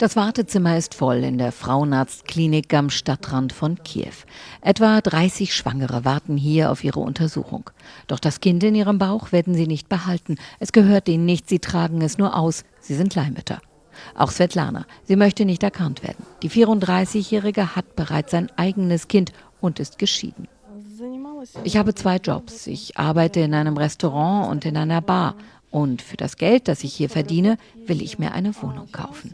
Das Wartezimmer ist voll in der Frauenarztklinik am Stadtrand von Kiew. Etwa 30 Schwangere warten hier auf ihre Untersuchung. Doch das Kind in ihrem Bauch werden sie nicht behalten. Es gehört ihnen nicht, sie tragen es nur aus. Sie sind Leihmütter. Auch Svetlana. Sie möchte nicht erkannt werden. Die 34-Jährige hat bereits ein eigenes Kind und ist geschieden. Ich habe zwei Jobs. Ich arbeite in einem Restaurant und in einer Bar. Und für das Geld, das ich hier verdiene, will ich mir eine Wohnung kaufen.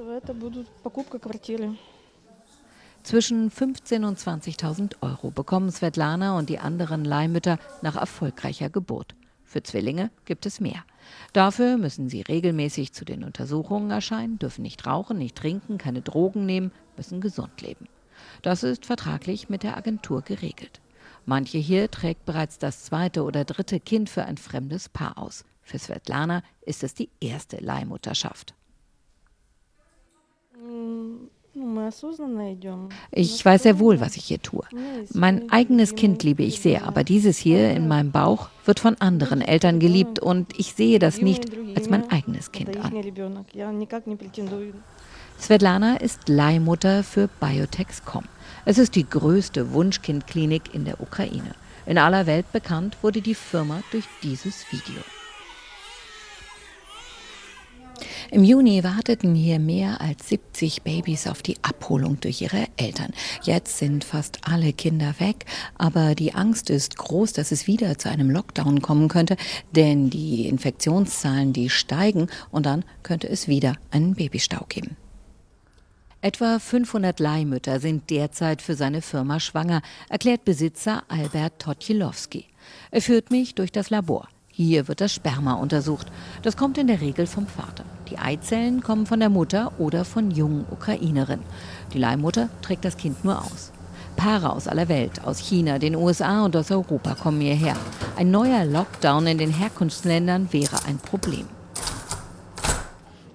Zwischen 15.000 und 20.000 Euro bekommen Svetlana und die anderen Leihmütter nach erfolgreicher Geburt. Für Zwillinge gibt es mehr. Dafür müssen sie regelmäßig zu den Untersuchungen erscheinen, dürfen nicht rauchen, nicht trinken, keine Drogen nehmen, müssen gesund leben. Das ist vertraglich mit der Agentur geregelt. Manche hier trägt bereits das zweite oder dritte Kind für ein fremdes Paar aus. Für Svetlana ist es die erste Leihmutterschaft. Ich weiß sehr wohl, was ich hier tue. Mein eigenes Kind liebe ich sehr, aber dieses hier in meinem Bauch wird von anderen Eltern geliebt und ich sehe das nicht als mein eigenes Kind an. Svetlana ist Leihmutter für Biotech.com. Es ist die größte Wunschkindklinik in der Ukraine. In aller Welt bekannt wurde die Firma durch dieses Video. Im Juni warteten hier mehr als 70 Babys auf die Abholung durch ihre Eltern. Jetzt sind fast alle Kinder weg, aber die Angst ist groß, dass es wieder zu einem Lockdown kommen könnte, denn die Infektionszahlen, die steigen und dann könnte es wieder einen Babystau geben. Etwa 500 Leihmütter sind derzeit für seine Firma schwanger, erklärt Besitzer Albert Totjilowski. Er führt mich durch das Labor. Hier wird das Sperma untersucht. Das kommt in der Regel vom Vater. Die Eizellen kommen von der Mutter oder von jungen Ukrainerinnen. Die Leihmutter trägt das Kind nur aus. Paare aus aller Welt, aus China, den USA und aus Europa kommen hierher. Ein neuer Lockdown in den Herkunftsländern wäre ein Problem.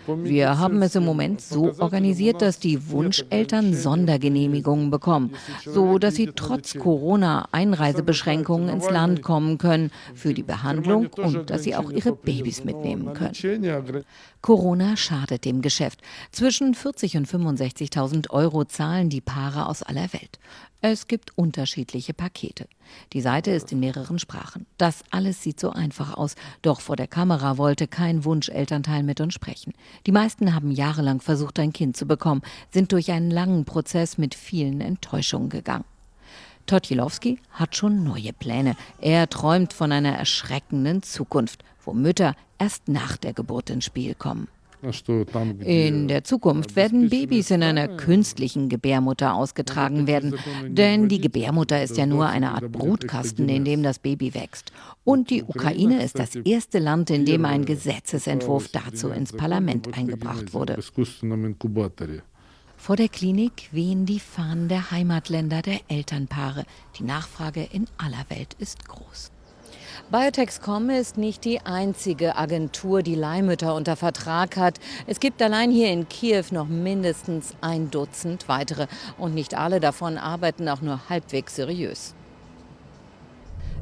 Wir haben es im Moment so organisiert, dass die Wunscheltern Sondergenehmigungen bekommen, so dass sie trotz Corona-Einreisebeschränkungen ins Land kommen können für die Behandlung und dass sie auch ihre Babys mitnehmen können. Corona schadet dem Geschäft. Zwischen 40 und 65.000 Euro zahlen die Paare aus aller Welt. Es gibt unterschiedliche Pakete. Die Seite ist in mehreren Sprachen. Das alles sieht so einfach aus. Doch vor der Kamera wollte kein Wunschelternteil mit uns sprechen. Die meisten haben jahrelang versucht, ein Kind zu bekommen, sind durch einen langen Prozess mit vielen Enttäuschungen gegangen. Totjilowski hat schon neue Pläne. Er träumt von einer erschreckenden Zukunft, wo Mütter erst nach der Geburt ins Spiel kommen. In der Zukunft werden Babys in einer künstlichen Gebärmutter ausgetragen werden, denn die Gebärmutter ist ja nur eine Art Brutkasten, in dem das Baby wächst. Und die Ukraine ist das erste Land, in dem ein Gesetzesentwurf dazu ins Parlament eingebracht wurde. Vor der Klinik wehen die Fahnen der Heimatländer der Elternpaare. Die Nachfrage in aller Welt ist groß. Biotexcom ist nicht die einzige Agentur, die Leihmütter unter Vertrag hat. Es gibt allein hier in Kiew noch mindestens ein Dutzend weitere und nicht alle davon arbeiten auch nur halbwegs seriös.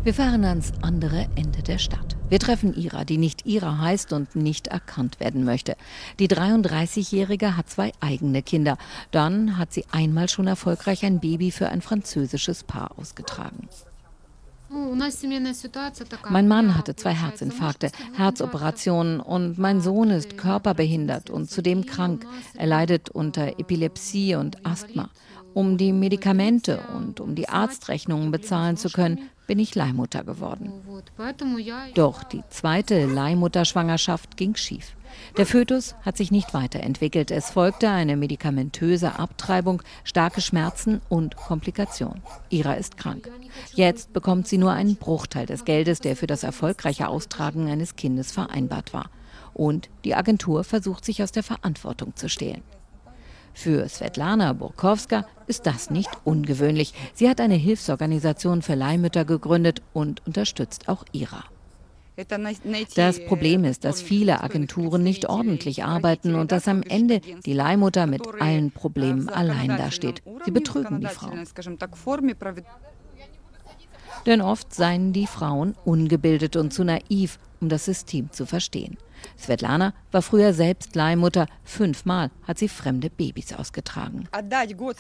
Wir fahren ans andere Ende der Stadt. Wir treffen Ira, die nicht Ira heißt und nicht erkannt werden möchte. Die 33-Jährige hat zwei eigene Kinder. Dann hat sie einmal schon erfolgreich ein Baby für ein französisches Paar ausgetragen. Mein Mann hatte zwei Herzinfarkte, Herzoperationen und mein Sohn ist körperbehindert und zudem krank. Er leidet unter Epilepsie und Asthma. Um die Medikamente und um die Arztrechnungen bezahlen zu können, bin ich Leihmutter geworden. Doch die zweite Leihmutterschwangerschaft ging schief. Der Fötus hat sich nicht weiterentwickelt. Es folgte eine medikamentöse Abtreibung, starke Schmerzen und Komplikationen. Ira ist krank. Jetzt bekommt sie nur einen Bruchteil des Geldes, der für das erfolgreiche Austragen eines Kindes vereinbart war. Und die Agentur versucht sich aus der Verantwortung zu stehlen. Für Svetlana Burkowska ist das nicht ungewöhnlich. Sie hat eine Hilfsorganisation für Leihmütter gegründet und unterstützt auch Ira. Das Problem ist, dass viele Agenturen nicht ordentlich arbeiten und dass am Ende die Leihmutter mit allen Problemen allein dasteht. Sie betrügen die Frau. Denn oft seien die Frauen ungebildet und zu naiv, um das System zu verstehen. Svetlana war früher selbst Leihmutter. Fünfmal hat sie fremde Babys ausgetragen.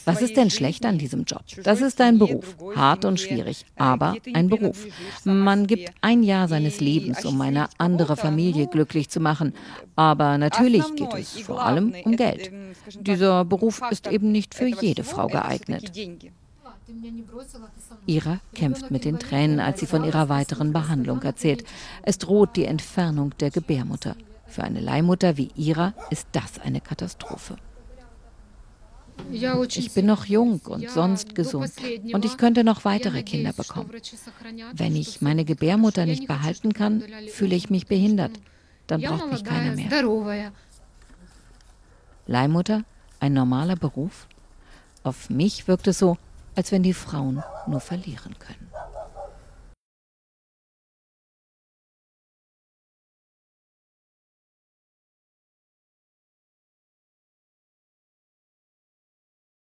Was ist denn schlecht an diesem Job? Das ist ein Beruf, hart und schwierig, aber ein Beruf. Man gibt ein Jahr seines Lebens, um eine andere Familie glücklich zu machen. Aber natürlich geht es vor allem um Geld. Dieser Beruf ist eben nicht für jede Frau geeignet. Ira kämpft mit den Tränen, als sie von ihrer weiteren Behandlung erzählt. Es droht die Entfernung der Gebärmutter. Für eine Leihmutter wie Ira ist das eine Katastrophe. Ich bin noch jung und sonst gesund und ich könnte noch weitere Kinder bekommen. Wenn ich meine Gebärmutter nicht behalten kann, fühle ich mich behindert. Dann braucht mich keiner mehr. Leihmutter, ein normaler Beruf? Auf mich wirkt es so, als wenn die Frauen nur verlieren können.